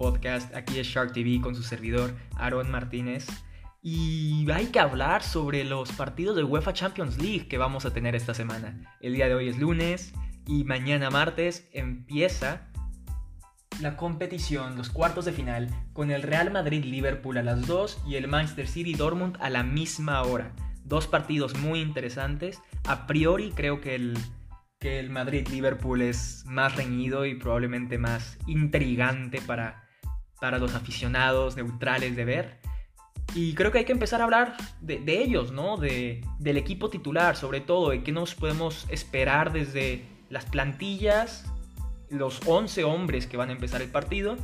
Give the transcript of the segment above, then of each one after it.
podcast. Aquí es Shark TV con su servidor Aaron Martínez. Y hay que hablar sobre los partidos de UEFA Champions League que vamos a tener esta semana. El día de hoy es lunes y mañana martes empieza la competición, los cuartos de final, con el Real Madrid-Liverpool a las 2 y el Manchester City-Dortmund a la misma hora. Dos partidos muy interesantes. A priori creo que el, que el Madrid-Liverpool es más reñido y probablemente más intrigante para, para los aficionados neutrales de ver. Y creo que hay que empezar a hablar de, ellos, ¿no? De, del equipo titular, sobre todo, de qué nos podemos esperar desde las plantillas los 11 hombres que van a empezar el partido,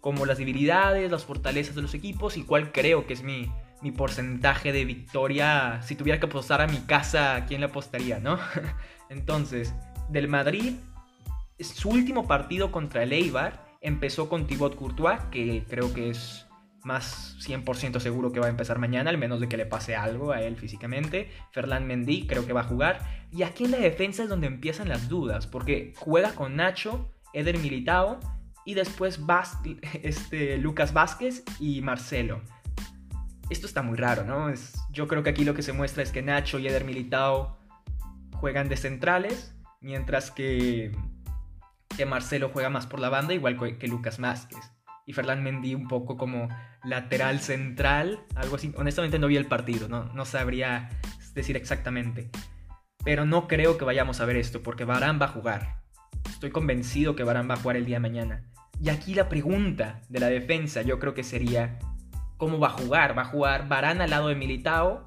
como las debilidades, las fortalezas de los equipos y cuál creo que es mi, mi porcentaje de victoria. Si tuviera que apostar a mi casa, ¿a quién le apostaría, no? Entonces, del Madrid, su último partido contra el Eibar empezó con Thibaut Courtois, que creo que es más 100% seguro que va a empezar mañana, al menos de que le pase algo a él físicamente. Ferland Mendy creo que va a jugar. Y aquí en la defensa es donde empiezan las dudas, porque juega con Nacho, Eder Militao y después este, Lucas Vázquez y Marcelo. Esto está muy raro, ¿no? Es, yo creo que aquí lo que se muestra es que Nacho y Eder Militao juegan de centrales, mientras que, que Marcelo juega más por la banda, igual que Lucas Vázquez. Y Ferland Mendy un poco como lateral central, algo así. Honestamente no vi el partido, no, no sabría decir exactamente. Pero no creo que vayamos a ver esto, porque Barán va a jugar. Estoy convencido que Barán va a jugar el día de mañana. Y aquí la pregunta de la defensa yo creo que sería, ¿cómo va a jugar? ¿Va a jugar Barán al lado de Militao?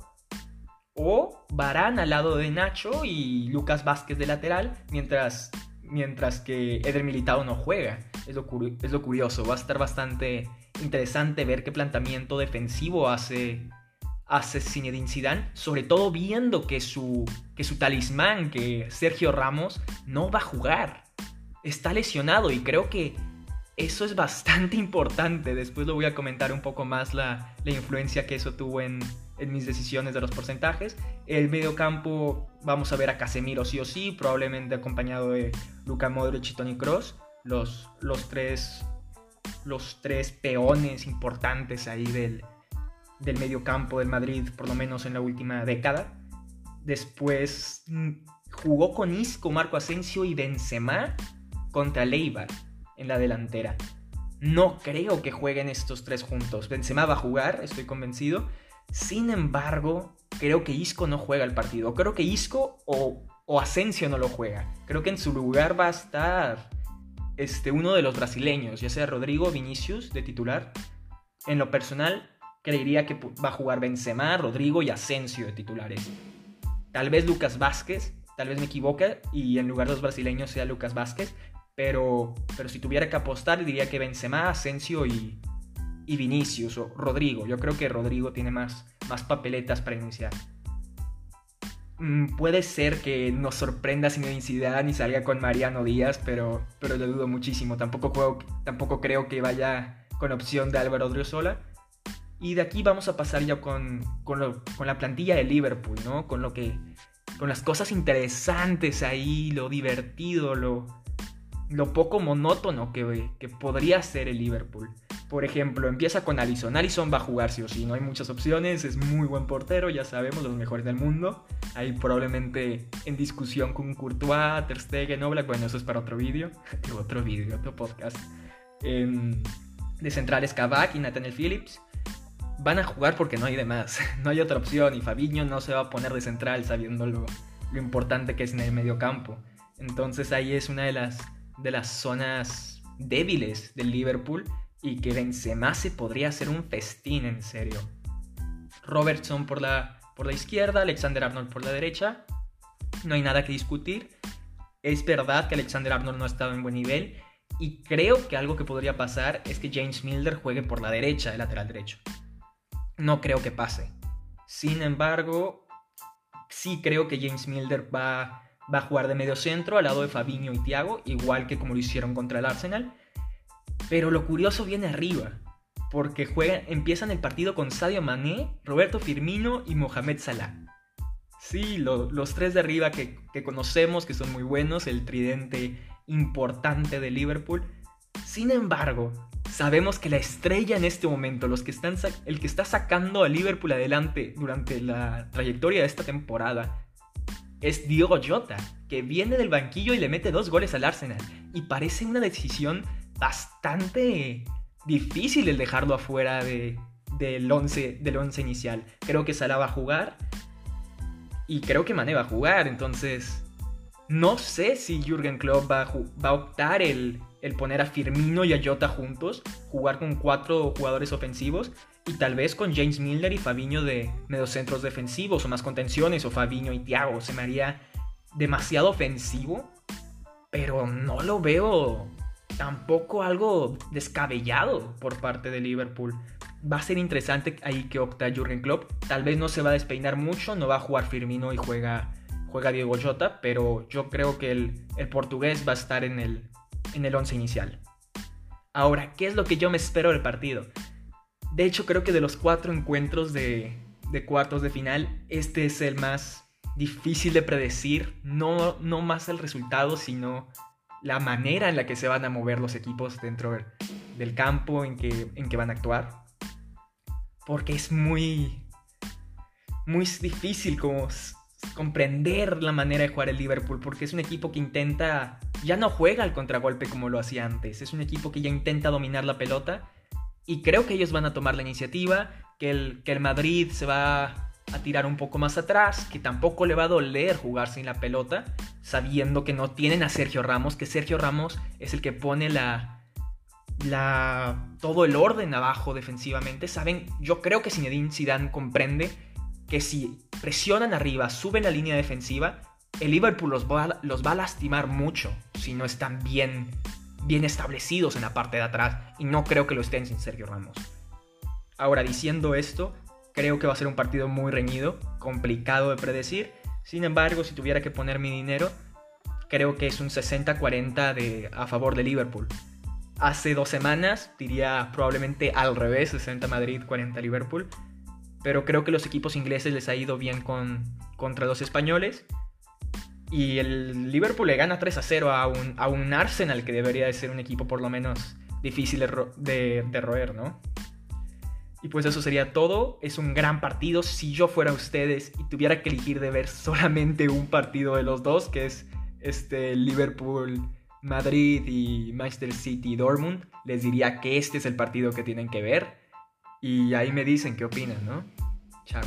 ¿O Barán al lado de Nacho y Lucas Vázquez de lateral? Mientras, mientras que Eder Militao no juega. Es lo, es lo curioso. Va a estar bastante interesante ver qué planteamiento defensivo hace hace Zinedine Zidane, sobre todo viendo que su, que su talismán, que Sergio Ramos, no va a jugar. Está lesionado y creo que eso es bastante importante. Después lo voy a comentar un poco más la, influencia que eso tuvo en, mis decisiones de los porcentajes. El medio campo vamos a ver a Casemiro sí o sí, probablemente acompañado de Luka Modric y Tony Cross. Los, los, tres, los tres peones importantes ahí del, del medio campo del Madrid, por lo menos en la última década. Después mm, jugó con Isco, Marco Asensio y Benzema contra Leibar en la delantera. No creo que jueguen estos tres juntos. Benzema va a jugar, estoy convencido. Sin embargo, creo que Isco no juega el partido. Creo que Isco o, Asensio no lo juega. Creo que en su lugar va a estar este, uno de los brasileños, ya sea Rodrigo Vinicius de titular. En lo personal, creería que va a jugar Benzema, Rodrigo y Asensio de titulares. Tal vez Lucas Vázquez, tal vez me equivoque y en lugar de los brasileños sea Lucas Vázquez, pero, pero si tuviera que apostar diría que Benzema, Asensio y, y Vinicius o Rodrigo. Yo creo que Rodrigo tiene más, más papeletas para iniciar. Mm, puede ser que nos sorprenda sin necesidad ni salga con Mariano Díaz, pero, pero lo dudo muchísimo. Tampoco, tampoco creo que vaya con opción de Álvaro Odriozola. Y de aquí vamos a pasar ya con, con, la plantilla de Liverpool, ¿no? Con lo que. Con las cosas interesantes ahí, lo divertido, lo, lo poco monótono que, que podría ser el Liverpool. Por ejemplo, empieza con Allison. Allison va a jugar sí o sí, no hay muchas opciones, es muy buen portero, ya sabemos, los mejores del mundo. Hay probablemente en discusión con Courtois, Ter Stegen, Oblak, bueno, eso es para otro vídeo, otro vídeo, otro podcast. Em, de centrales Kavak y Nathaniel Phillips van a jugar porque no hay de más, no hay otra opción y Fabiño no se va a poner de central sabiendo lo, importante que es en el medio campo. Entonces ahí es una de las, de las zonas débiles del Liverpool y que Benzema se podría hacer un festín en serio. Robertson por la, por la izquierda, Alexander Arnold por la derecha. No hay nada que discutir. Es verdad que Alexander Arnold no ha estado en buen nivel y creo que algo que podría pasar es que James Milder juegue por la derecha, el lateral derecho no creo que pase. Sin embargo, sí creo que James Milder va, va a jugar de medio centro al lado de Fabinho y Thiago, igual que como lo hicieron contra el Arsenal. Pero lo curioso viene arriba, porque juegan, empiezan el partido con Sadio Mané, Roberto Firmino y Mohamed Salah. Sí, los tres de arriba que, conocemos, que son muy buenos, el tridente importante de Liverpool. Sin embargo, sabemos que la estrella en este momento, los que están el que está sacando a Liverpool adelante durante la trayectoria de esta temporada, es Diogo Jota, que viene del banquillo y le mete dos goles al Arsenal. Y parece una decisión bastante difícil el dejarlo afuera de, del 11 del once inicial. Creo que Salah va a jugar y creo que Mané va a jugar, entonces no sé si Jürgen Klopp va a, optar el, el, poner a Firmino y a Jota juntos, jugar con cuatro jugadores ofensivos y tal vez con James Milner y Fabiño de mediocentros defensivos o más contenciones o Fabiño y Thiago. Se me haría demasiado ofensivo, pero no lo veo tampoco algo descabellado por parte de Liverpool va a ser interesante ahí que opta Jurgen Klopp. Tal vez no se va a despeinar mucho, no va a jugar Firmino y juega, juega Diego Jota, pero yo creo que el, portugués va a estar en el, en el once inicial. Ahora, ¿qué es lo que yo me espero del partido? De hecho, creo que de los cuatro encuentros de, de cuartos de final, este es el más difícil de predecir. No, no más el resultado, sino la manera en la que se van a mover los equipos dentro del campo en que, en que van a actuar. Porque es muy, muy difícil como comprender la manera de jugar el Liverpool, porque es un equipo que intenta, ya no juega al contragolpe como lo hacía antes, es un equipo que ya intenta dominar la pelota y creo que ellos van a tomar la iniciativa, que el, que el Madrid se va a tirar un poco más atrás, que tampoco le va a doler jugar sin la pelota, sabiendo que no tienen a Sergio Ramos, que Sergio Ramos es el que pone la, la, todo el orden abajo defensivamente. Saben, yo creo que Zinedine Zidane comprende que si presionan arriba, suben la línea defensiva, el Liverpool los va, los va a lastimar mucho si no están bien, bien establecidos en la parte de atrás. Y no creo que lo estén sin Sergio Ramos. Ahora, diciendo esto, creo que va a ser un partido muy reñido, complicado de predecir. Sin embargo, si tuviera que poner mi dinero, creo que es un 60-40 a favor de Liverpool. Hace dos semanas diría probablemente al revés, 60 Madrid, 40 Liverpool. Pero creo que los equipos ingleses les ha ido bien con, contra los españoles. Y el Liverpool le gana 3 a 0 a un, Arsenal que debería de ser un equipo por lo menos difícil de roer, ¿no? Y pues eso sería todo. Es un gran partido. Si yo fuera ustedes y tuviera que elegir de ver solamente un partido de los dos, que es este Liverpool Madrid y Manchester City Dortmund, les diría que este es el partido que tienen que ver. Y ahí me dicen qué opinan, ¿no? Chao.